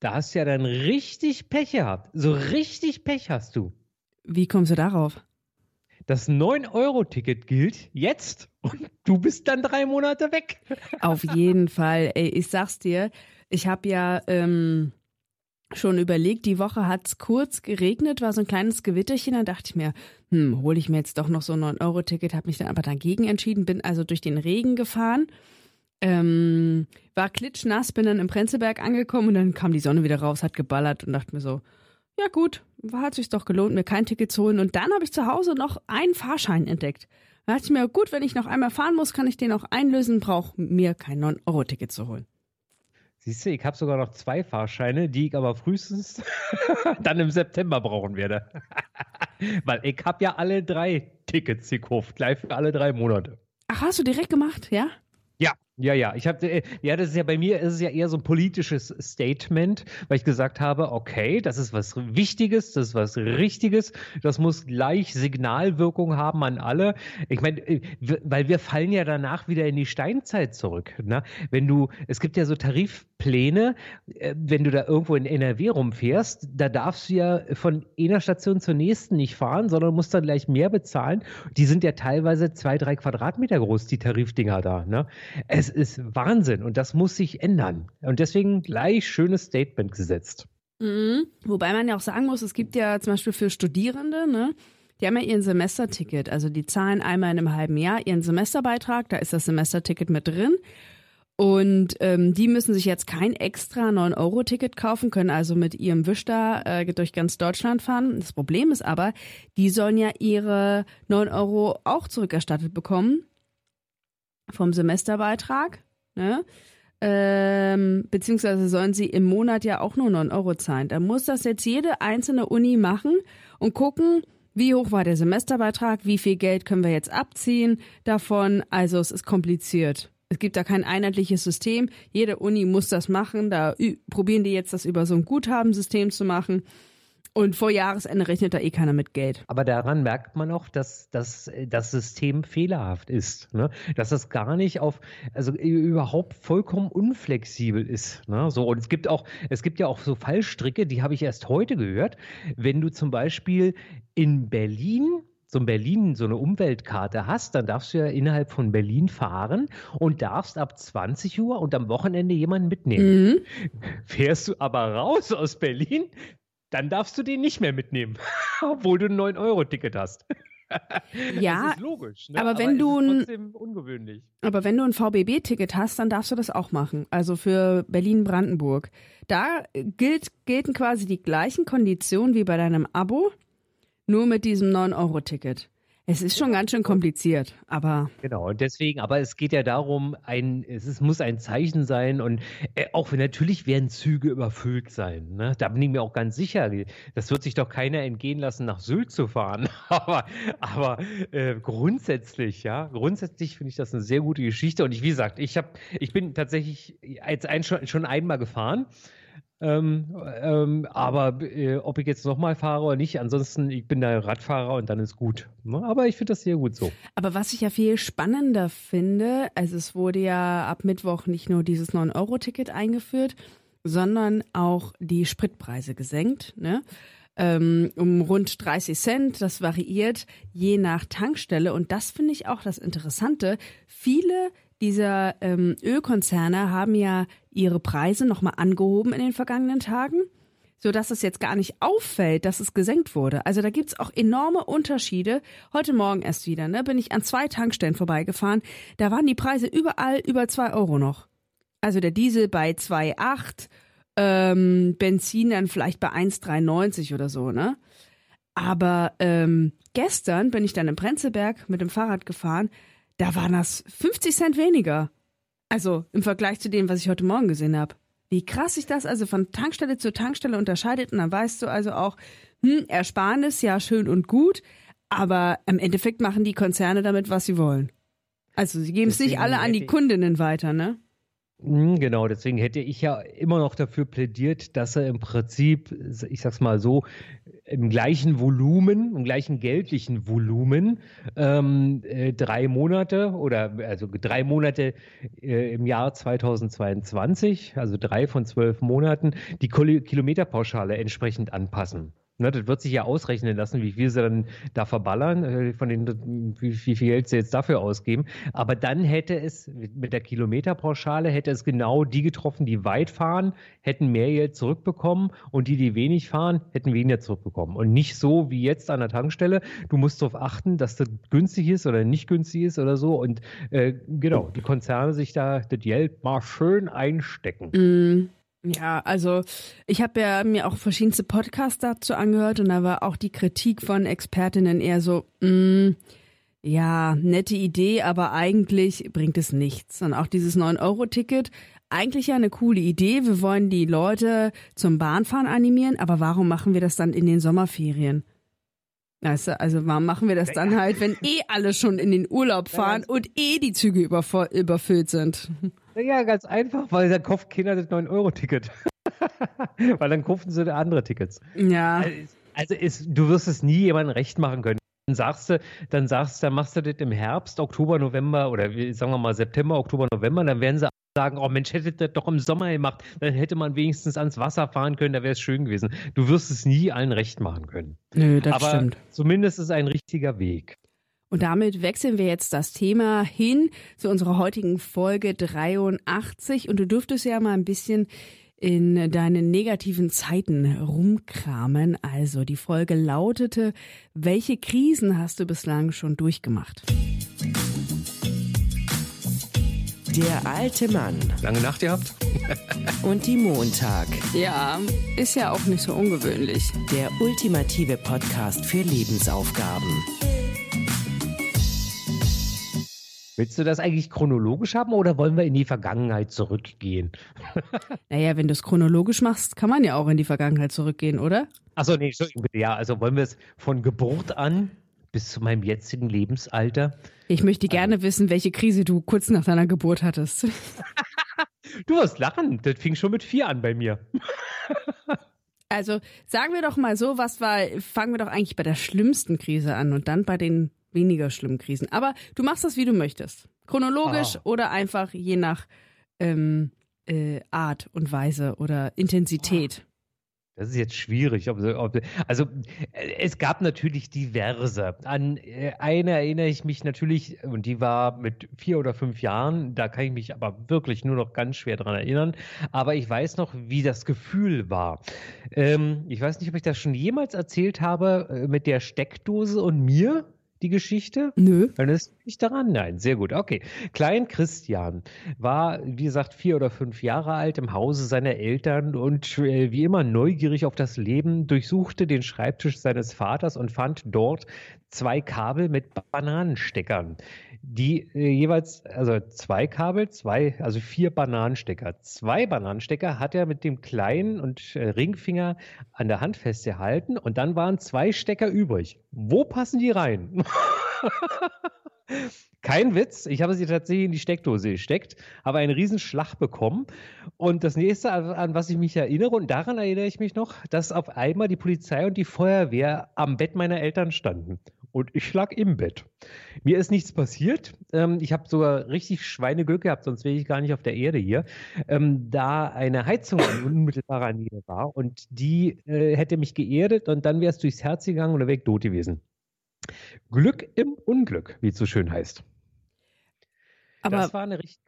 Da hast du ja dann richtig Pech gehabt. So richtig Pech hast du. Wie kommst du darauf? Das 9-Euro-Ticket gilt jetzt und du bist dann drei Monate weg. Auf jeden Fall. Ey, ich sag's dir, ich habe ja ähm, schon überlegt, die Woche hat's kurz geregnet, war so ein kleines Gewitterchen, dann dachte ich mir, hm, hole ich mir jetzt doch noch so ein 9-Euro-Ticket, habe mich dann aber dagegen entschieden, bin also durch den Regen gefahren. Ähm, war klitschnass, bin dann im Prenzlberg angekommen und dann kam die Sonne wieder raus, hat geballert und dachte mir so, ja gut, hat sich doch gelohnt, mir kein Ticket zu holen. Und dann habe ich zu Hause noch einen Fahrschein entdeckt. Da dachte ich mir, gut, wenn ich noch einmal fahren muss, kann ich den auch einlösen, brauche mir kein 9-Euro-Ticket zu holen. Siehst du, ich habe sogar noch zwei Fahrscheine, die ich aber frühestens dann im September brauchen werde. Weil ich habe ja alle drei Tickets gekauft, gleich für alle drei Monate. Ach, hast du direkt gemacht, ja? Ja, ja. Ich habe, äh, ja, das ist ja bei mir ist es ja eher so ein politisches Statement, weil ich gesagt habe, okay, das ist was Wichtiges, das ist was Richtiges, das muss gleich Signalwirkung haben an alle. Ich meine, äh, weil wir fallen ja danach wieder in die Steinzeit zurück. Ne? Wenn du, es gibt ja so Tarifpläne, äh, wenn du da irgendwo in NRW rumfährst, da darfst du ja von einer Station zur nächsten nicht fahren, sondern musst dann gleich mehr bezahlen. Die sind ja teilweise zwei, drei Quadratmeter groß, die Tarifdinger da. Ne? Es ist Wahnsinn und das muss sich ändern. Und deswegen gleich schönes Statement gesetzt. Mhm. Wobei man ja auch sagen muss, es gibt ja zum Beispiel für Studierende, ne? Die haben ja ihren Semesterticket. Also die zahlen einmal in einem halben Jahr ihren Semesterbeitrag, da ist das Semesterticket mit drin. Und ähm, die müssen sich jetzt kein extra 9-Euro-Ticket kaufen, können also mit ihrem Wisch da äh, durch ganz Deutschland fahren. Das Problem ist aber, die sollen ja ihre 9 Euro auch zurückerstattet bekommen vom Semesterbeitrag, ne? Ähm, beziehungsweise sollen sie im Monat ja auch nur 9 Euro zahlen. Da muss das jetzt jede einzelne Uni machen und gucken, wie hoch war der Semesterbeitrag, wie viel Geld können wir jetzt abziehen davon. Also es ist kompliziert. Es gibt da kein einheitliches System. Jede Uni muss das machen. Da probieren die jetzt das über so ein Guthabensystem zu machen. Und vor Jahresende rechnet da eh keiner mit Geld. Aber daran merkt man auch, dass, dass das System fehlerhaft ist. Ne? Dass das gar nicht auf, also überhaupt vollkommen unflexibel ist. Ne? So, und es gibt auch, es gibt ja auch so Fallstricke, die habe ich erst heute gehört. Wenn du zum Beispiel in Berlin so in Berlin so eine Umweltkarte hast, dann darfst du ja innerhalb von Berlin fahren und darfst ab 20 Uhr und am Wochenende jemanden mitnehmen. Mhm. Fährst du aber raus aus Berlin, dann darfst du den nicht mehr mitnehmen, obwohl du ein 9-Euro-Ticket hast. ja, das ist logisch. Ne? Aber wenn aber du trotzdem ungewöhnlich. Aber wenn du ein VBB-Ticket hast, dann darfst du das auch machen. Also für Berlin-Brandenburg. Da gilt, gelten quasi die gleichen Konditionen wie bei deinem Abo, nur mit diesem 9-Euro-Ticket. Es ist schon ganz schön kompliziert, aber. Genau, und deswegen, aber es geht ja darum, ein, es ist, muss ein Zeichen sein und äh, auch natürlich werden Züge überfüllt sein. Ne? Da bin ich mir auch ganz sicher. Das wird sich doch keiner entgehen lassen, nach Sylt zu fahren. aber aber äh, grundsätzlich, ja, grundsätzlich finde ich das eine sehr gute Geschichte. Und ich, wie gesagt, ich habe, ich bin tatsächlich als ein, schon, schon einmal gefahren. Ähm, ähm, aber äh, ob ich jetzt nochmal fahre oder nicht, ansonsten, ich bin da Radfahrer und dann ist gut. Ne? Aber ich finde das sehr gut so. Aber was ich ja viel spannender finde, also es wurde ja ab Mittwoch nicht nur dieses 9-Euro-Ticket eingeführt, sondern auch die Spritpreise gesenkt. Ne? Ähm, um rund 30 Cent. Das variiert je nach Tankstelle. Und das finde ich auch das Interessante. Viele dieser ähm, Ölkonzerne haben ja ihre Preise nochmal angehoben in den vergangenen Tagen, sodass es jetzt gar nicht auffällt, dass es gesenkt wurde. Also da gibt's auch enorme Unterschiede. Heute Morgen erst wieder, ne, bin ich an zwei Tankstellen vorbeigefahren. Da waren die Preise überall über zwei Euro noch. Also der Diesel bei 2,8, ähm, Benzin dann vielleicht bei 1,93 oder so, ne? Aber ähm, gestern bin ich dann im Prenzlberg mit dem Fahrrad gefahren da waren das 50 Cent weniger. Also im Vergleich zu dem, was ich heute Morgen gesehen habe. Wie krass sich das also von Tankstelle zu Tankstelle unterscheidet. Und dann weißt du also auch, hm, Ersparnis, ja, schön und gut. Aber im Endeffekt machen die Konzerne damit, was sie wollen. Also sie geben es nicht alle an die Kundinnen weiter, ne? Hm, genau, deswegen hätte ich ja immer noch dafür plädiert, dass er im Prinzip, ich sag's mal so, im gleichen Volumen, im gleichen geldlichen Volumen ähm, äh, drei Monate oder also drei Monate äh, im Jahr 2022, also drei von zwölf Monaten, die Kilometerpauschale entsprechend anpassen. Ne, das wird sich ja ausrechnen lassen, wie viel sie dann da verballern, äh, von den, wie, wie, viel Geld sie jetzt dafür ausgeben. Aber dann hätte es mit der Kilometerpauschale hätte es genau die getroffen, die weit fahren, hätten mehr Geld zurückbekommen und die, die wenig fahren, hätten weniger zurückbekommen. Und nicht so wie jetzt an der Tankstelle. Du musst darauf achten, dass das günstig ist oder nicht günstig ist oder so. Und äh, genau, die Konzerne sich da das Geld mal schön einstecken. Mm. Ja, also ich habe ja mir auch verschiedenste Podcasts dazu angehört und da war auch die Kritik von Expertinnen eher so, mh, mm, ja, nette Idee, aber eigentlich bringt es nichts. Und auch dieses 9-Euro-Ticket, eigentlich ja eine coole Idee. Wir wollen die Leute zum Bahnfahren animieren, aber warum machen wir das dann in den Sommerferien? Weißt du, also warum machen wir das dann halt, wenn eh alle schon in den Urlaub fahren und eh die Züge überfüllt sind? Ja, ganz einfach, weil dann kauft keiner das 9-Euro-Ticket. weil dann kaufen sie andere Tickets. Ja. Also, ist, du wirst es nie jemandem recht machen können. Dann sagst du, dann sagst du, dann machst du das im Herbst, Oktober, November oder sagen wir mal September, Oktober, November, dann werden sie sagen, oh Mensch, hätte das doch im Sommer gemacht, dann hätte man wenigstens ans Wasser fahren können, da wäre es schön gewesen. Du wirst es nie allen recht machen können. Nö, das Aber stimmt. Zumindest ist es ein richtiger Weg. Und damit wechseln wir jetzt das Thema hin zu unserer heutigen Folge 83. Und du dürftest ja mal ein bisschen in deinen negativen Zeiten rumkramen. Also die Folge lautete, welche Krisen hast du bislang schon durchgemacht? Der alte Mann. Lange Nacht gehabt? Und die Montag. Ja, ist ja auch nicht so ungewöhnlich. Der ultimative Podcast für Lebensaufgaben. Willst du das eigentlich chronologisch haben oder wollen wir in die Vergangenheit zurückgehen? naja, wenn du es chronologisch machst, kann man ja auch in die Vergangenheit zurückgehen, oder? Achso, nee, Entschuldigung bitte. Ja, also wollen wir es von Geburt an bis zu meinem jetzigen Lebensalter? Ich möchte gerne also, wissen, welche Krise du kurz nach deiner Geburt hattest. du wirst lachen. Das fing schon mit vier an bei mir. also sagen wir doch mal so, was war, fangen wir doch eigentlich bei der schlimmsten Krise an und dann bei den weniger schlimmen Krisen. Aber du machst das, wie du möchtest. Chronologisch ah. oder einfach je nach ähm, äh, Art und Weise oder Intensität. Das ist jetzt schwierig. also es gab natürlich diverse. An äh, eine erinnere ich mich natürlich, und die war mit vier oder fünf Jahren, da kann ich mich aber wirklich nur noch ganz schwer dran erinnern. Aber ich weiß noch, wie das Gefühl war. Ähm, ich weiß nicht, ob ich das schon jemals erzählt habe äh, mit der Steckdose und mir die Geschichte? Nö. Dann ist nicht daran. Nein, sehr gut. Okay. Klein Christian war, wie gesagt, vier oder fünf Jahre alt im Hause seiner Eltern und äh, wie immer neugierig auf das Leben, durchsuchte den Schreibtisch seines Vaters und fand dort zwei Kabel mit Bananensteckern die äh, jeweils, also zwei Kabel, zwei, also vier Bananenstecker. Zwei Bananenstecker hat er mit dem kleinen und äh, Ringfinger an der Hand festgehalten und dann waren zwei Stecker übrig. Wo passen die rein? Kein Witz, ich habe sie tatsächlich in die Steckdose gesteckt, habe einen riesen Schlag bekommen. Und das nächste, an was ich mich erinnere, und daran erinnere ich mich noch, dass auf einmal die Polizei und die Feuerwehr am Bett meiner Eltern standen und ich lag im Bett. Mir ist nichts passiert. Ähm, ich habe sogar richtig Schweineglück gehabt, sonst wäre ich gar nicht auf der Erde hier. Ähm, da eine Heizung in unmittelbarer Nähe war und die äh, hätte mich geerdet und dann wäre es durchs Herz gegangen und wäre ich tot gewesen. Glück im Unglück, wie es so schön heißt. Aber,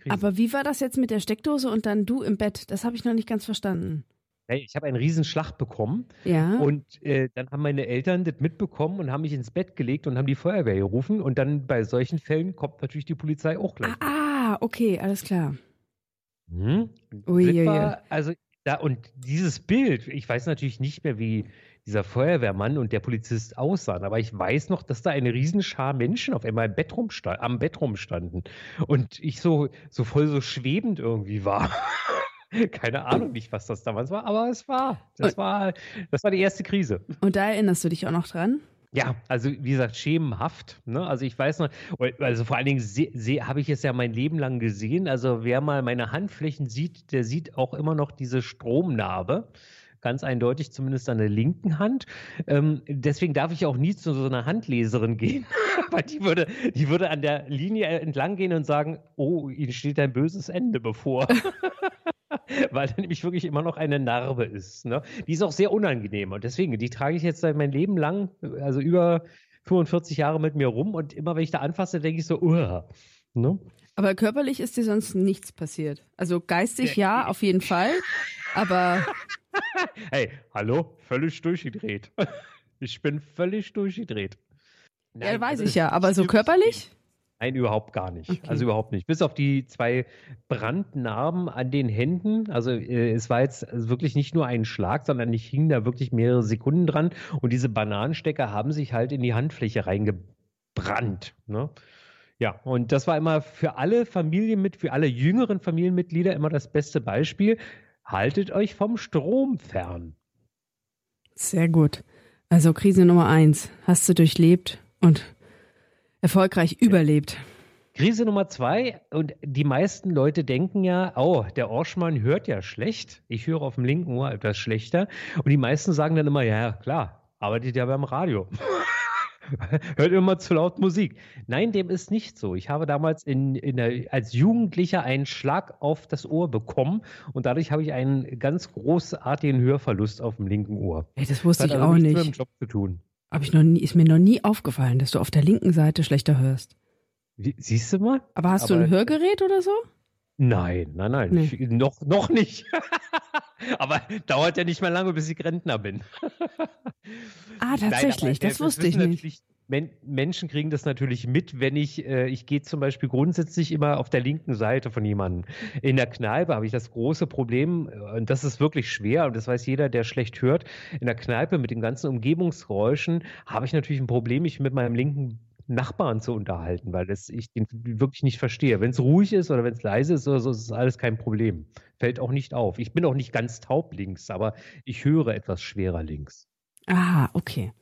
aber wie war das jetzt mit der Steckdose und dann du im Bett? Das habe ich noch nicht ganz verstanden. Hey, ich habe einen riesen Schlag bekommen. Ja. Und äh, dann haben meine Eltern das mitbekommen und haben mich ins Bett gelegt und haben die Feuerwehr gerufen. Und dann bei solchen Fällen kommt natürlich die Polizei auch gleich. Ah, ah okay, alles klar. Hm? Ui, war, also da, und dieses Bild, ich weiß natürlich nicht mehr, wie dieser Feuerwehrmann und der Polizist aussahen, aber ich weiß noch, dass da eine Riesenschar Menschen auf einmal im Bett am Bett rumstanden und ich so, so voll so schwebend irgendwie war. Keine Ahnung nicht, was das damals war, aber es war. Das war, das war die erste Krise. Und da erinnerst du dich auch noch dran? Ja, also wie gesagt, schemenhaft. Ne? Also ich weiß noch, also vor allen Dingen habe ich es ja mein Leben lang gesehen. Also wer mal meine Handflächen sieht, der sieht auch immer noch diese Stromnarbe ganz eindeutig, zumindest an der linken Hand. Ähm, deswegen darf ich auch nie zu so einer Handleserin gehen, weil die würde, die würde an der Linie entlang gehen und sagen, oh, Ihnen steht ein böses Ende bevor. weil da nämlich wirklich immer noch eine Narbe ist. Ne? Die ist auch sehr unangenehm und deswegen, die trage ich jetzt mein Leben lang, also über 45 Jahre mit mir rum und immer wenn ich da anfasse, denke ich so, uh, ne? Aber körperlich ist dir sonst nichts passiert. Also geistig ja, auf jeden Fall, aber... hey, hallo, völlig durchgedreht. Ich bin völlig durchgedreht. Nein, ja, weiß also ich ja, aber so körperlich? Nein, überhaupt gar nicht. Okay. Also überhaupt nicht. Bis auf die zwei Brandnarben an den Händen. Also äh, es war jetzt wirklich nicht nur ein Schlag, sondern ich hing da wirklich mehrere Sekunden dran. Und diese Bananenstecker haben sich halt in die Handfläche reingebrannt. Ne? Ja, und das war immer für alle Familien mit, für alle jüngeren Familienmitglieder immer das beste Beispiel. Haltet euch vom Strom fern. Sehr gut. Also Krise Nummer eins hast du durchlebt und erfolgreich überlebt. Krise Nummer zwei, und die meisten Leute denken ja, oh, der Orschmann hört ja schlecht. Ich höre auf dem linken Ohr etwas schlechter. Und die meisten sagen dann immer, ja, klar, arbeitet ja beim Radio. Hört immer zu laut Musik. Nein, dem ist nicht so. Ich habe damals in, in der, als Jugendlicher einen Schlag auf das Ohr bekommen und dadurch habe ich einen ganz großartigen Hörverlust auf dem linken Ohr. Ey, das wusste das ich auch nicht. Mit dem Job zu tun. Hab ich noch nie, ist mir noch nie aufgefallen, dass du auf der linken Seite schlechter hörst. Wie, siehst du mal? Aber hast Aber du ein Hörgerät oder so? Nein, nein, nein. Nee. Ich, noch, noch nicht. Aber dauert ja nicht mehr lange, bis ich Rentner bin. ah, tatsächlich, nein, das wusste ich nicht. Men Menschen kriegen das natürlich mit, wenn ich, äh, ich gehe zum Beispiel grundsätzlich immer auf der linken Seite von jemandem. In der Kneipe habe ich das große Problem, äh, und das ist wirklich schwer, und das weiß jeder, der schlecht hört. In der Kneipe mit den ganzen Umgebungsgeräuschen habe ich natürlich ein Problem, mich mit meinem linken Nachbarn zu unterhalten, weil das, ich den wirklich nicht verstehe. Wenn es ruhig ist oder wenn es leise ist oder so, ist es alles kein Problem. Fällt auch nicht auf. Ich bin auch nicht ganz taub links, aber ich höre etwas schwerer links. Ah, okay.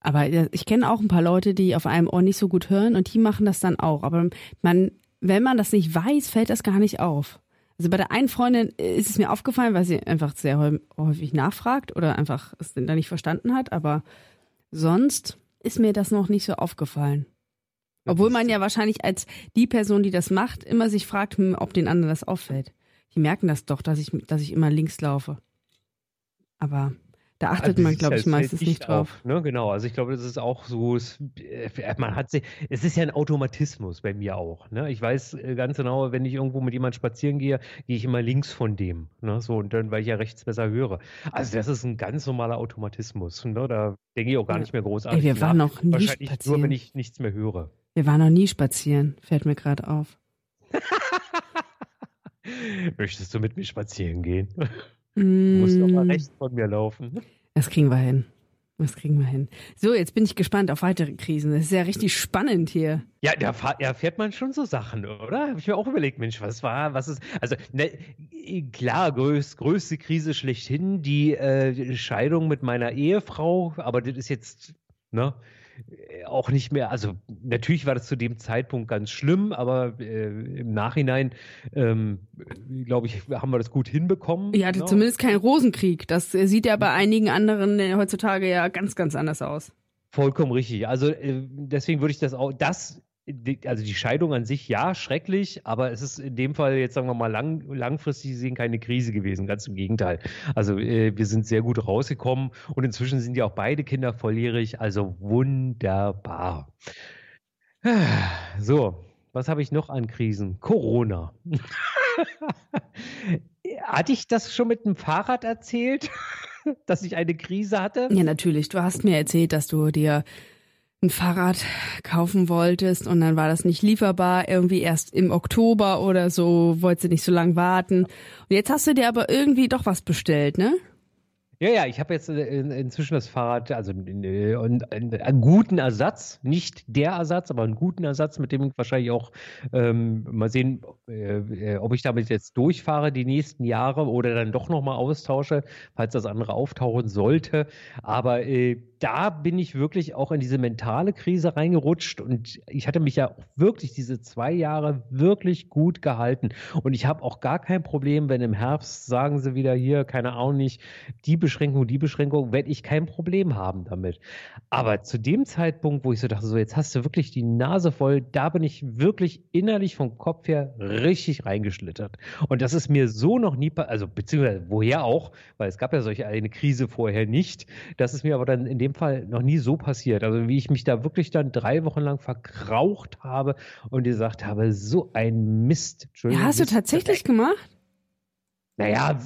Aber äh, ich kenne auch ein paar Leute, die auf einem Ohr nicht so gut hören und die machen das dann auch. Aber man, wenn man das nicht weiß, fällt das gar nicht auf. Also bei der einen Freundin äh, ist es mir aufgefallen, weil sie einfach sehr häufig nachfragt oder einfach es da nicht verstanden hat. Aber sonst ist mir das noch nicht so aufgefallen. Obwohl man ja wahrscheinlich als die Person, die das macht, immer sich fragt, hm, ob den anderen das auffällt. Die merken das doch, dass ich, dass ich immer links laufe. Aber da achtet also man, glaube ich, meistens nicht drauf. Auf, ne? Genau, also ich glaube, das ist auch so, es, äh, man hat sich, es ist ja ein Automatismus bei mir auch. Ne? Ich weiß äh, ganz genau, wenn ich irgendwo mit jemandem spazieren gehe, gehe ich immer links von dem. Ne? So, und dann, weil ich ja rechts besser höre. Also das ist ein ganz normaler Automatismus. Ne? Da denke ich auch gar nicht mehr großartig. Ey, wir waren noch nie Wahrscheinlich spazieren. nur, wenn ich nichts mehr höre. Wir waren noch nie spazieren, fällt mir gerade auf. Möchtest du mit mir spazieren gehen? Du musst doch mal mm. rechts von mir laufen. Das kriegen wir hin. Das kriegen wir hin. So, jetzt bin ich gespannt auf weitere Krisen. Das ist ja richtig spannend hier. Ja, da erfährt man schon so Sachen, oder? Habe ich mir auch überlegt, Mensch, was war, was ist. Also, ne, klar, größ, größte Krise schlechthin, die äh, Scheidung mit meiner Ehefrau, aber das ist jetzt, ne? Äh, auch nicht mehr, also natürlich war das zu dem Zeitpunkt ganz schlimm, aber äh, im Nachhinein, ähm, glaube ich, haben wir das gut hinbekommen. Ja, genau. zumindest kein Rosenkrieg. Das sieht ja bei einigen anderen äh, heutzutage ja ganz, ganz anders aus. Vollkommen richtig. Also äh, deswegen würde ich das auch, das also die Scheidung an sich ja schrecklich, aber es ist in dem Fall jetzt sagen wir mal lang, langfristig gesehen keine Krise gewesen, ganz im Gegenteil. Also äh, wir sind sehr gut rausgekommen und inzwischen sind ja auch beide Kinder volljährig, also wunderbar. So, was habe ich noch an Krisen? Corona. Hatte ich das schon mit dem Fahrrad erzählt, dass ich eine Krise hatte? Ja, natürlich. Du hast mir erzählt, dass du dir ein Fahrrad kaufen wolltest und dann war das nicht lieferbar, irgendwie erst im Oktober oder so, wolltest du nicht so lange warten. Und jetzt hast du dir aber irgendwie doch was bestellt, ne? Ja, ja, ich habe jetzt äh, inzwischen das Fahrrad, also äh, einen guten Ersatz, nicht der Ersatz, aber einen guten Ersatz, mit dem ich wahrscheinlich auch ähm, mal sehen, äh, ob ich damit jetzt durchfahre die nächsten Jahre oder dann doch nochmal austausche, falls das andere auftauchen sollte. Aber äh, da bin ich wirklich auch in diese mentale Krise reingerutscht und ich hatte mich ja wirklich diese zwei Jahre wirklich gut gehalten. Und ich habe auch gar kein Problem, wenn im Herbst sagen sie wieder hier, keine Ahnung nicht, die Beschränkung, die Beschränkung, werde ich kein Problem haben damit. Aber zu dem Zeitpunkt, wo ich so dachte, so jetzt hast du wirklich die Nase voll, da bin ich wirklich innerlich vom Kopf her richtig reingeschlittert. Und das ist mir so noch nie, also beziehungsweise woher auch, weil es gab ja solche eine Krise vorher nicht. Das ist mir aber dann in dem Fall noch nie so passiert. Also wie ich mich da wirklich dann drei Wochen lang verkraucht habe und gesagt habe, so ein Mist. Ja, hast du tatsächlich gemacht? Naja,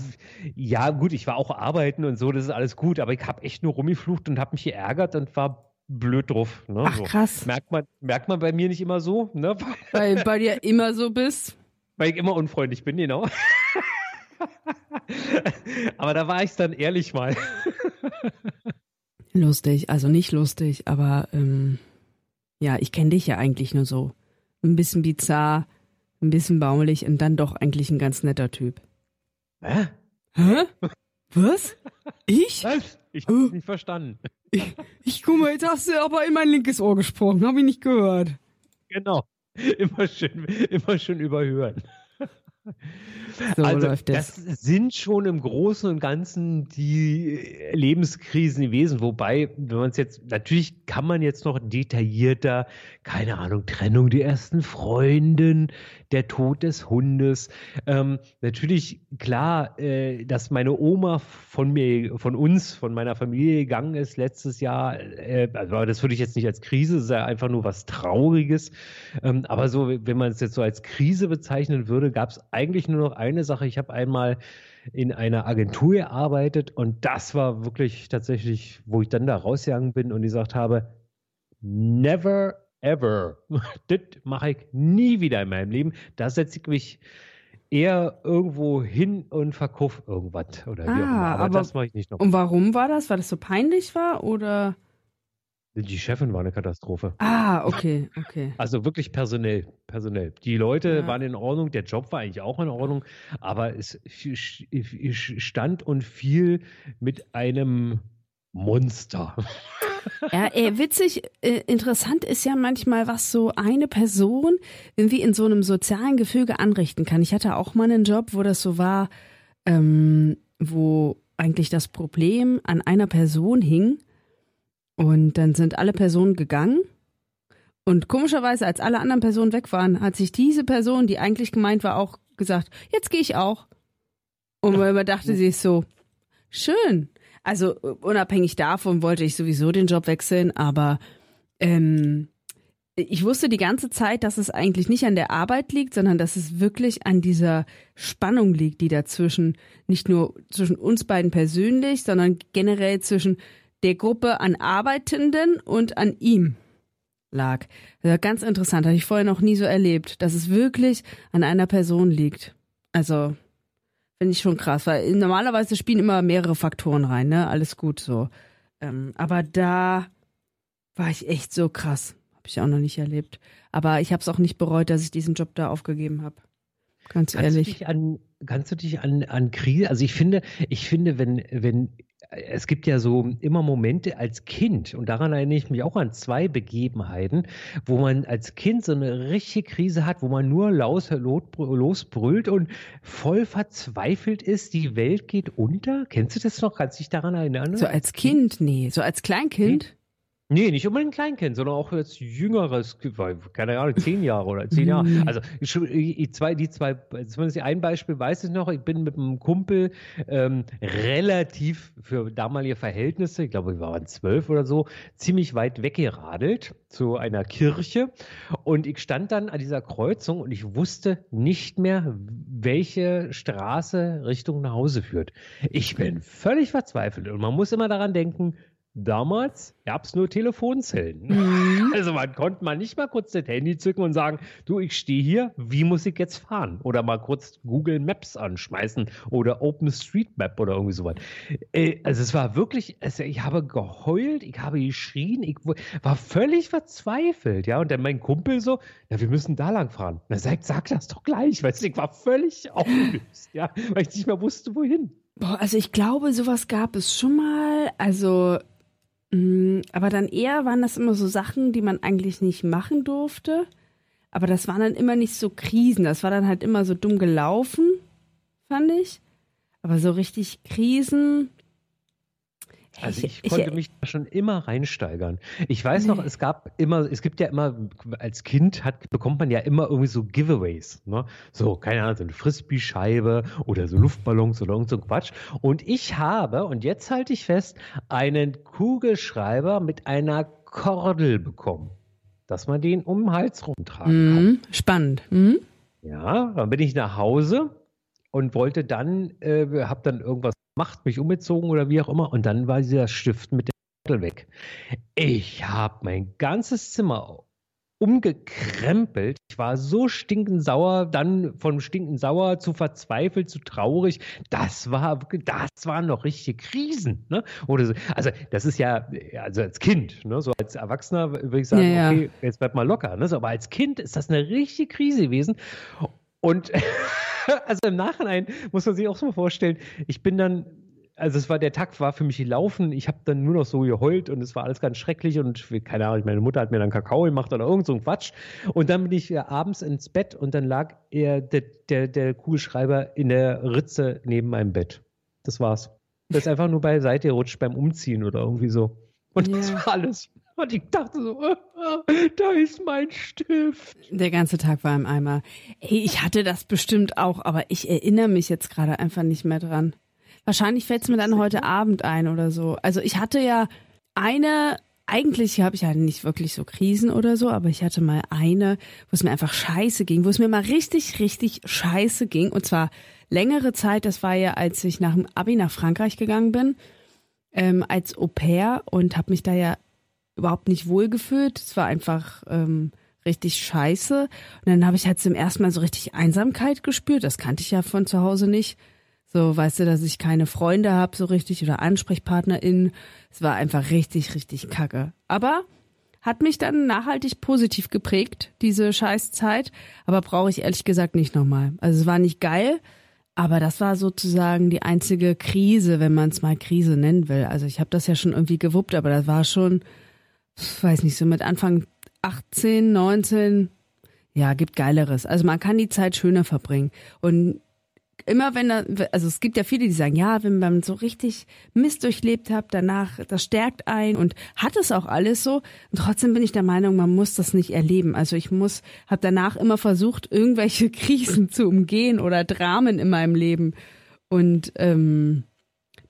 ja, gut, ich war auch arbeiten und so, das ist alles gut, aber ich habe echt nur rumgeflucht und habe mich geärgert und war blöd drauf. Ne? Ach, krass. Merkt, man, merkt man bei mir nicht immer so, ne? Weil bei dir immer so bist. Weil ich immer unfreundlich bin, genau. aber da war ich dann ehrlich mal. Lustig, also nicht lustig, aber ähm, ja, ich kenne dich ja eigentlich nur so. Ein bisschen bizarr, ein bisschen baumelig und dann doch eigentlich ein ganz netter Typ. Hä? Hä? Was? Ich? Was? Ich hab's nicht verstanden. Ich, ich guck mal, jetzt hast du aber in mein linkes Ohr gesprochen, hab ich nicht gehört. Genau. Immer schön, immer schön überhören. So also, das. das sind schon im Großen und Ganzen die Lebenskrisen gewesen. Wobei, wenn man es jetzt, natürlich kann man jetzt noch detaillierter, keine Ahnung, Trennung der ersten Freundin, der Tod des Hundes. Ähm, natürlich klar, äh, dass meine Oma von mir, von uns, von meiner Familie gegangen ist letztes Jahr. Äh, also das würde ich jetzt nicht als Krise, das ist ja einfach nur was Trauriges. Ähm, aber so, wenn man es jetzt so als Krise bezeichnen würde, gab es eigentlich nur noch eine Sache. Ich habe einmal in einer Agentur gearbeitet und das war wirklich tatsächlich, wo ich dann da rausgegangen bin und gesagt habe, never ever. das mache ich nie wieder in meinem Leben. Da setze ich mich eher irgendwo hin und verkaufe irgendwas oder wie auch immer. Ah, Aber, aber- das mache ich nicht noch. Und warum war das? Weil das so peinlich war oder? Die Chefin war eine Katastrophe. Ah, okay, okay. Also wirklich personell, personell. Die Leute Ja. waren in Ordnung, der Job war eigentlich auch in Ordnung, aber es stand und fiel mit einem Monster. Ja, ey, witzig, äh, interessant ist ja manchmal, was so eine Person irgendwie in so einem sozialen Gefüge anrichten kann. Ich hatte auch mal einen Job, wo das so war, ähm, wo eigentlich das Problem an einer Person hing und dann sind alle Personen gegangen und komischerweise, als alle anderen Personen weg waren, hat sich diese Person, die eigentlich gemeint war, auch gesagt, jetzt gehe ich auch. Und man dachte sich so, schön. Also unabhängig davon wollte ich sowieso den Job wechseln, aber ähm, ich wusste die ganze Zeit, dass es eigentlich nicht an der Arbeit liegt, sondern dass es wirklich an dieser Spannung liegt, die dazwischen, nicht nur zwischen uns beiden persönlich, sondern generell zwischen der Gruppe an Arbeitenden und an ihm lag. War ganz interessant, habe ich vorher noch nie so erlebt, dass es wirklich an einer Person liegt. Also finde ich schon krass, weil normalerweise spielen immer mehrere Faktoren rein, ne? Alles gut so. Ähm, aber da war ich echt so krass. Habe ich auch noch nicht erlebt. Aber ich habe es auch nicht bereut, dass ich diesen Job da aufgegeben habe. Ganz Kannst du ehrlich. dich an, kannst du dich an, an Krise, also ich finde, ich finde, wenn, wenn, es gibt ja so immer Momente als Kind, und daran erinnere ich mich auch an zwei Begebenheiten, wo man als Kind so eine richtige Krise hat, wo man nur los, losbrüllt und voll verzweifelt ist, die Welt geht unter. Kennst du das noch? Kannst du dich daran erinnern? So als Kind, nee. So als Kleinkind? Nee, nicht unbedingt Kleinkind, sondern auch als jüngeres, keine Ahnung, zehn Jahre oder zehn Jahre. Mhm. Also die zwei, die zwei, zumindest ein Beispiel weiß ich noch, ich bin mit einem Kumpel ähm, relativ für damalige Verhältnisse, ich glaube, wir waren zwölf oder so, ziemlich weit weggeradelt zu einer Kirche. Und ich stand dann an dieser Kreuzung und ich wusste nicht mehr, welche Straße Richtung nach Hause führt. Ich bin völlig verzweifelt und man muss immer daran denken, Damals gab es nur Telefonzellen. Mhm. Also man konnte mal nicht mal kurz das Handy zücken und sagen, du, ich stehe hier, wie muss ich jetzt fahren? Oder mal kurz Google Maps anschmeißen oder OpenStreetMap oder irgendwie sowas. Äh, Also es war wirklich, also ich habe geheult, ich habe geschrien, ich war völlig verzweifelt, ja. Und dann mein Kumpel so, ja, wir müssen da lang fahren. Na, sag, sag das doch gleich, weißt du, ich war völlig aufgelöst, ja, weil ich nicht mehr wusste, wohin. Boah, also ich glaube, sowas gab es schon mal. Also aber dann eher waren das immer so Sachen, die man eigentlich nicht machen durfte. Aber das waren dann immer nicht so Krisen. Das war dann halt immer so dumm gelaufen, fand ich. Aber so richtig Krisen. Also ich, ich konnte ich, mich da schon immer reinsteigern. Ich weiß noch, es gab immer, es gibt ja immer, als Kind hat, bekommt man ja immer irgendwie so Giveaways. Ne? So, keine Ahnung, so eine Frisbee-Scheibe oder so Luftballons oder irgend so Quatsch. Und ich habe, und jetzt halte ich fest, einen Kugelschreiber mit einer Kordel bekommen dass man den um den Hals rumtragen kann. Mhm, spannend. Mhm. Ja, dann bin ich nach Hause und wollte dann, äh, habe dann irgendwas gemacht, mich umgezogen oder wie auch immer und dann war dieser Stift mit dem Zettel weg. Ich habe mein ganzes Zimmer umgekrempelt. Ich war so stinkend sauer, dann von stinkend sauer zu verzweifelt, zu traurig. Das war, das waren noch richtige Krisen. Ne? Oder so. Also das ist ja, also als Kind, ne? so als Erwachsener würde ich sagen, ja, ja. okay, jetzt bleib mal locker. Ne? So, aber als Kind ist das eine richtige Krise gewesen. Und also im Nachhinein muss man sich auch so vorstellen, ich bin dann also es war der Tag war für mich gelaufen. Ich habe dann nur noch so geheult und es war alles ganz schrecklich und keine Ahnung, meine Mutter hat mir dann Kakao gemacht oder irgend so ein Quatsch. Und dann bin ich ja abends ins Bett und dann lag er, der, der, der Kugelschreiber in der Ritze neben meinem Bett. Das war's. Das ist einfach nur beiseite gerutscht beim Umziehen oder irgendwie so. Und yeah. das war alles. Und ich dachte so, da ist mein Stift. Der ganze Tag war im Eimer. Hey, ich hatte das bestimmt auch, aber ich erinnere mich jetzt gerade einfach nicht mehr dran. Wahrscheinlich fällt es mir dann heute Abend ein oder so. Also ich hatte ja eine, eigentlich habe ich ja nicht wirklich so Krisen oder so, aber ich hatte mal eine, wo es mir einfach scheiße ging, wo es mir mal richtig, richtig scheiße ging. Und zwar längere Zeit, das war ja, als ich nach dem Abi nach Frankreich gegangen bin, ähm, als Au pair und habe mich da ja überhaupt nicht wohl gefühlt. Es war einfach ähm, richtig scheiße. Und dann habe ich halt zum ersten Mal so richtig Einsamkeit gespürt. Das kannte ich ja von zu Hause nicht. So, weißt du, dass ich keine Freunde habe so richtig oder AnsprechpartnerInnen. Es war einfach richtig, richtig kacke. Aber hat mich dann nachhaltig positiv geprägt, diese Scheißzeit. Aber brauche ich ehrlich gesagt nicht nochmal. Also es war nicht geil, aber das war sozusagen die einzige Krise, wenn man es mal Krise nennen will. Also ich habe das ja schon irgendwie gewuppt, aber das war schon, weiß nicht, so mit Anfang 18, 19, ja, gibt geileres. Also man kann die Zeit schöner verbringen. Und immer wenn da, also es gibt ja viele, die sagen, ja, wenn man so richtig Mist durchlebt hat, danach, das stärkt ein und hat es auch alles so. Und trotzdem bin ich der Meinung, man muss das nicht erleben. Also ich muss, habe danach immer versucht, irgendwelche Krisen zu umgehen oder Dramen in meinem Leben. Und ähm,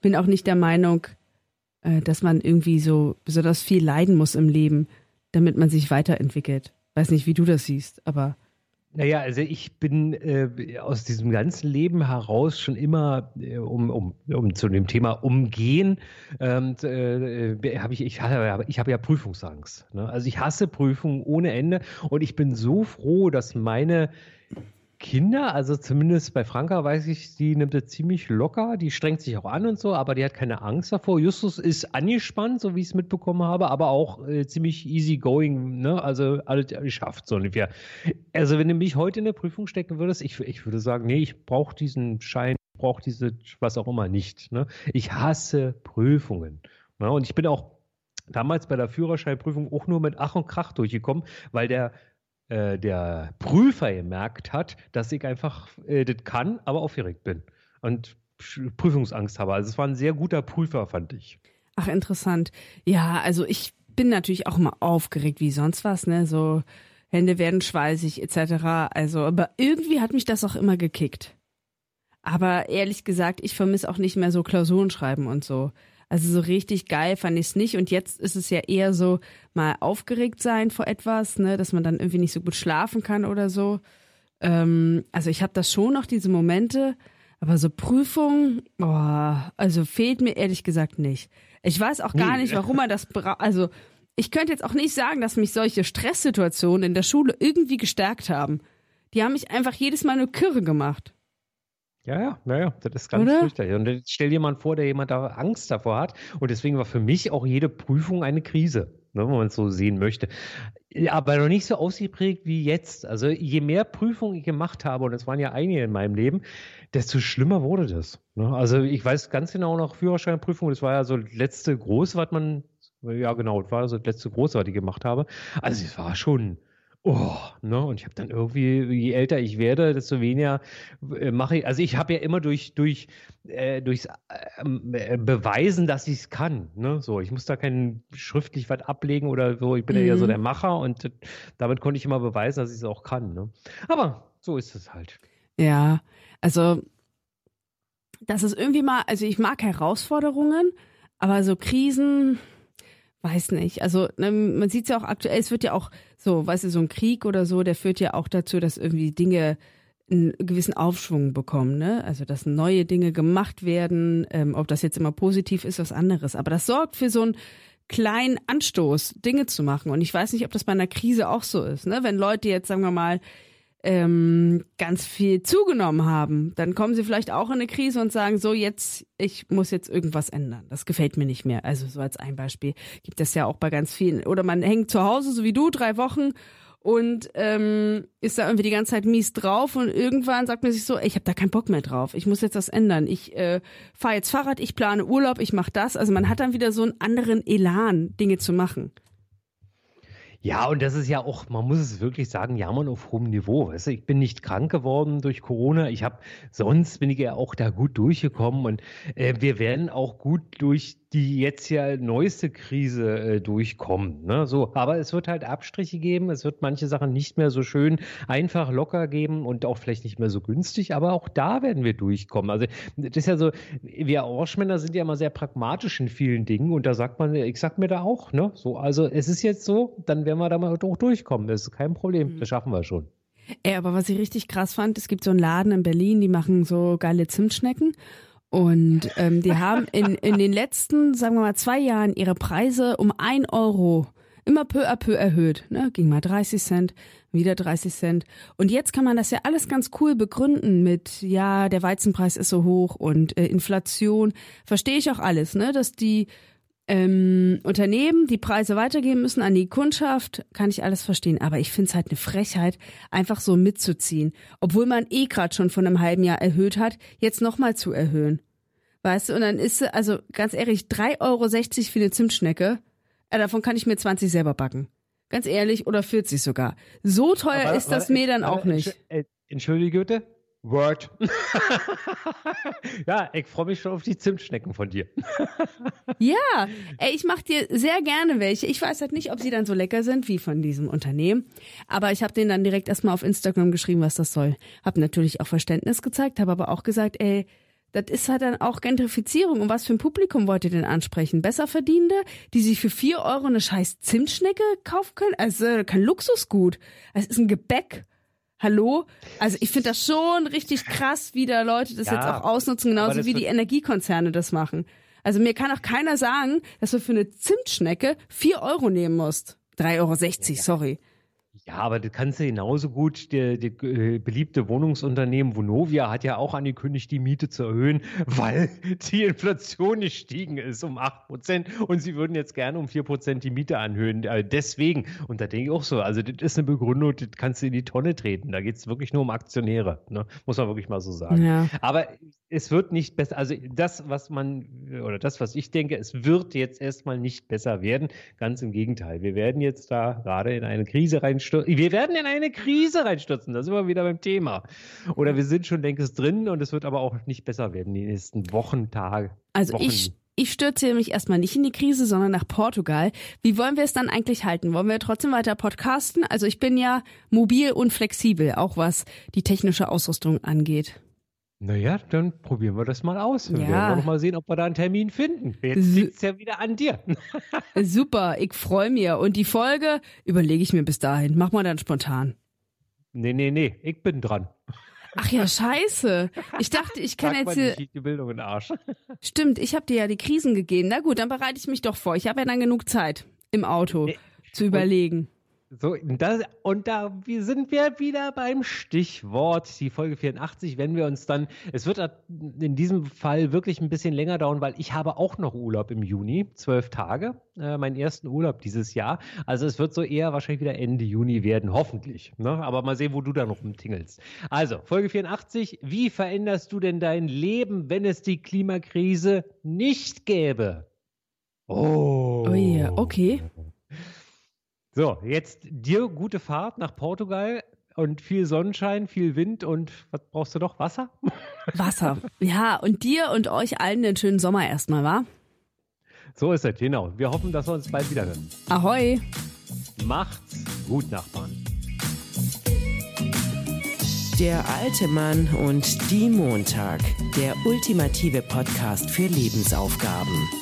bin auch nicht der Meinung, dass man irgendwie so besonders viel leiden muss im Leben, damit man sich weiterentwickelt. Weiß nicht, wie du das siehst, aber naja, also ich bin äh, aus diesem ganzen Leben heraus schon immer, äh, um, um, um zu dem Thema Umgehen, ähm, äh, habe ich, ich, habe, ich habe ja Prüfungsangst. Ne? Also ich hasse Prüfungen ohne Ende und ich bin so froh, dass meine Kinder, also zumindest bei Franka weiß ich, die nimmt es ziemlich locker, die strengt sich auch an und so, aber die hat keine Angst davor. Justus ist angespannt, so wie ich es mitbekommen habe, aber auch äh, ziemlich easy going, ne? Also alles geschafft so ungefähr. Also wenn du mich heute in eine Prüfung stecken würdest, ich, ich würde sagen, nee, ich brauche diesen Schein, brauche diese, was auch immer nicht. Ne? Ich hasse Prüfungen. Ne? Und ich bin auch damals bei der Führerscheinprüfung auch nur mit Ach und Krach durchgekommen, weil der äh, der Prüfer gemerkt hat, dass ich einfach äh, das kann, aber aufgeregt bin und Prüfungsangst habe. Also es war ein sehr guter Prüfer, fand ich. Ach, interessant. Ja, also ich bin natürlich auch immer aufgeregt wie sonst was, ne? So Hände werden schweißig etc. Also, aber irgendwie hat mich das auch immer gekickt. Aber ehrlich gesagt, ich vermisse auch nicht mehr so Klausuren schreiben und so. Also so richtig geil fand ich es nicht. Und jetzt ist es ja eher so mal aufgeregt sein vor etwas, ne, dass man dann irgendwie nicht so gut schlafen kann oder so. Ähm, also ich habe das schon noch diese Momente, aber so Prüfungen, boah, also fehlt mir ehrlich gesagt nicht. Ich weiß auch gar nicht, warum man das braucht. Also ich könnte jetzt auch nicht sagen, dass mich solche Stresssituationen in der Schule irgendwie gestärkt haben. Die haben mich einfach jedes Mal nur kirre gemacht. Ja, ja, naja, das ist ganz fürchterlich. Und jetzt stell dir mal vor, der jemand da Angst davor hat. Und deswegen war für mich auch jede Prüfung eine Krise, ne, wenn man es so sehen möchte. Aber noch nicht so ausgeprägt wie jetzt. Also je mehr Prüfungen ich gemacht habe, und es waren ja einige in meinem Leben, desto schlimmer wurde das. Ne? Also ich weiß ganz genau noch Führerscheinprüfung, das war ja so das letzte große, was man Ja, genau, das war das letzte große, was ich gemacht habe. Also es war schon, oh, ne? Und ich habe dann irgendwie, je älter ich werde, desto weniger äh, mache ich. Also ich habe ja immer durch, durch, äh, durchs ähm, äh, Beweisen, dass ich es kann. Ne? So, ich muss da kein schriftlich was ablegen oder so. Ich bin mhm. ja so der Macher und damit konnte ich immer beweisen, dass ich es auch kann. Ne? Aber so ist es halt. Ja, also das ist irgendwie mal, also ich mag Herausforderungen, aber so Krisen, weiß nicht. Also ne, man sieht es ja auch aktuell, es wird ja auch so, weißt du, so ein Krieg oder so, der führt ja auch dazu, dass irgendwie Dinge einen gewissen Aufschwung bekommen, ne? Also dass neue Dinge gemacht werden, ähm, ob das jetzt immer positiv ist, was anderes. Aber das sorgt für so einen kleinen Anstoß, Dinge zu machen. Und ich weiß nicht, ob das bei einer Krise auch so ist, ne? Wenn Leute jetzt, sagen wir mal, ähm, ganz viel zugenommen haben, dann kommen sie vielleicht auch in eine Krise und sagen, so jetzt, ich muss jetzt irgendwas ändern. Das gefällt mir nicht mehr. Also so als ein Beispiel gibt es ja auch bei ganz vielen. Oder man hängt zu Hause, so wie du, drei Wochen und ähm, ist da irgendwie die ganze Zeit mies drauf und irgendwann sagt man sich so, ich habe da keinen Bock mehr drauf. Ich muss jetzt das ändern. Ich äh, fahre jetzt Fahrrad, ich plane Urlaub, ich mache das. Also man hat dann wieder so einen anderen Elan, Dinge zu machen. Ja, und das ist ja auch, man muss es wirklich sagen, jammern auf hohem Niveau. Weißt du, ich bin nicht krank geworden durch Corona. Ich habe, sonst bin ich ja auch da gut durchgekommen und äh, wir werden auch gut durch die jetzt ja neueste Krise äh, durchkommen. Ne? So, aber es wird halt Abstriche geben, es wird manche Sachen nicht mehr so schön einfach locker geben und auch vielleicht nicht mehr so günstig, aber auch da werden wir durchkommen. Also das ist ja so, wir Orschmänner sind ja immer sehr pragmatisch in vielen Dingen und da sagt man, ich sag mir da auch, ne? So, also es ist jetzt so, dann werden wir da mal auch durchkommen. Das ist kein Problem, mhm. das schaffen wir schon. Ey, aber was ich richtig krass fand, es gibt so einen Laden in Berlin, die machen so geile Zimtschnecken. Und ähm, die haben in, in den letzten, sagen wir mal, zwei Jahren ihre Preise um ein Euro immer peu à peu erhöht. Ne? Ging mal 30 Cent, wieder 30 Cent. Und jetzt kann man das ja alles ganz cool begründen mit, ja, der Weizenpreis ist so hoch und äh, Inflation. Verstehe ich auch alles, ne? Dass die ähm, Unternehmen die Preise weitergeben müssen an die Kundschaft, kann ich alles verstehen. Aber ich finde es halt eine Frechheit, einfach so mitzuziehen. Obwohl man eh gerade schon von einem halben Jahr erhöht hat, jetzt nochmal zu erhöhen. Weißt du, und dann ist, also ganz ehrlich, 3,60 Euro für eine Zimtschnecke, äh, davon kann ich mir 20 selber backen. Ganz ehrlich, oder 40 sogar. So teuer aber, ist das aber, mir dann auch nicht. Äh, entschuldige bitte, Word. ja, ich freue mich schon auf die Zimtschnecken von dir. ja, ey, ich mache dir sehr gerne welche. Ich weiß halt nicht, ob sie dann so lecker sind wie von diesem Unternehmen. Aber ich habe denen dann direkt erstmal auf Instagram geschrieben, was das soll. Hab natürlich auch Verständnis gezeigt, habe aber auch gesagt, ey, das ist halt dann auch Gentrifizierung. Und was für ein Publikum wollt ihr denn ansprechen? Besserverdienende, die sich für vier Euro eine scheiß Zimtschnecke kaufen können? Also kein Luxusgut. Es ist ein Gebäck. Hallo? Also ich finde das schon richtig krass, wie da Leute das ja, jetzt auch ausnutzen, genauso wie die Energiekonzerne das machen. Also mir kann auch keiner sagen, dass du für eine Zimtschnecke vier Euro nehmen musst. 3,60 Euro, sorry. Ja, aber das kannst du genauso gut. Der, der äh, beliebte Wohnungsunternehmen Vonovia hat ja auch angekündigt, die Miete zu erhöhen, weil die Inflation gestiegen ist um 8% und sie würden jetzt gerne um 4% die Miete anhöhen. Äh, deswegen, und da denke ich auch so, also das ist eine Begründung, das kannst du in die Tonne treten. Da geht es wirklich nur um Aktionäre, ne? muss man wirklich mal so sagen. Ja. Aber es wird nicht besser. Also das, was man, oder das, was ich denke, es wird jetzt erstmal nicht besser werden. Ganz im Gegenteil. Wir werden jetzt da gerade in eine Krise reinstürzen. Wir werden in eine Krise reinstürzen. Da sind wir wieder beim Thema. Oder wir sind schon längst drin und es wird aber auch nicht besser werden die nächsten Wochen, Tage. Also Wochen. ich ich stürze mich erstmal nicht in die Krise, sondern nach Portugal. Wie wollen wir es dann eigentlich halten? Wollen wir trotzdem weiter podcasten? Also ich bin ja mobil und flexibel, auch was die technische Ausrüstung angeht. Naja, dann probieren wir das mal aus. Ja. Wir werden noch mal sehen, ob wir da einen Termin finden. Jetzt liegt es ja wieder an dir. Super, ich freue mich. Und die Folge überlege ich mir bis dahin. Mach mal dann spontan. Nee, nee, nee, ich bin dran. Ach ja, scheiße. Ich dachte, ich kenne jetzt hier. Die Bildung in den Arsch. Stimmt, ich habe dir ja die Krisen gegeben. Na gut, dann bereite ich mich doch vor. Ich habe ja dann genug Zeit im Auto nee. zu überlegen. So, das, und da wie sind wir wieder beim Stichwort, die Folge 84, wenn wir uns dann, es wird in diesem Fall wirklich ein bisschen länger dauern, weil ich habe auch noch Urlaub im Juni, zwölf Tage, äh, meinen ersten Urlaub dieses Jahr. Also es wird so eher wahrscheinlich wieder Ende Juni werden, hoffentlich. Ne? Aber mal sehen, wo du da noch rumtingelst. Also, Folge 84, wie veränderst du denn dein Leben, wenn es die Klimakrise nicht gäbe? Oh. Oh. Ja, okay. So, jetzt dir gute Fahrt nach Portugal und viel Sonnenschein, viel Wind und was brauchst du noch? Wasser? Wasser. Ja, und dir und euch allen einen schönen Sommer erstmal, wa? So ist es, genau. Wir hoffen, dass wir uns bald wieder hören. Ahoi. Macht's gut, Nachbarn. Der alte Mann und die Montag. Der ultimative Podcast für Lebensaufgaben.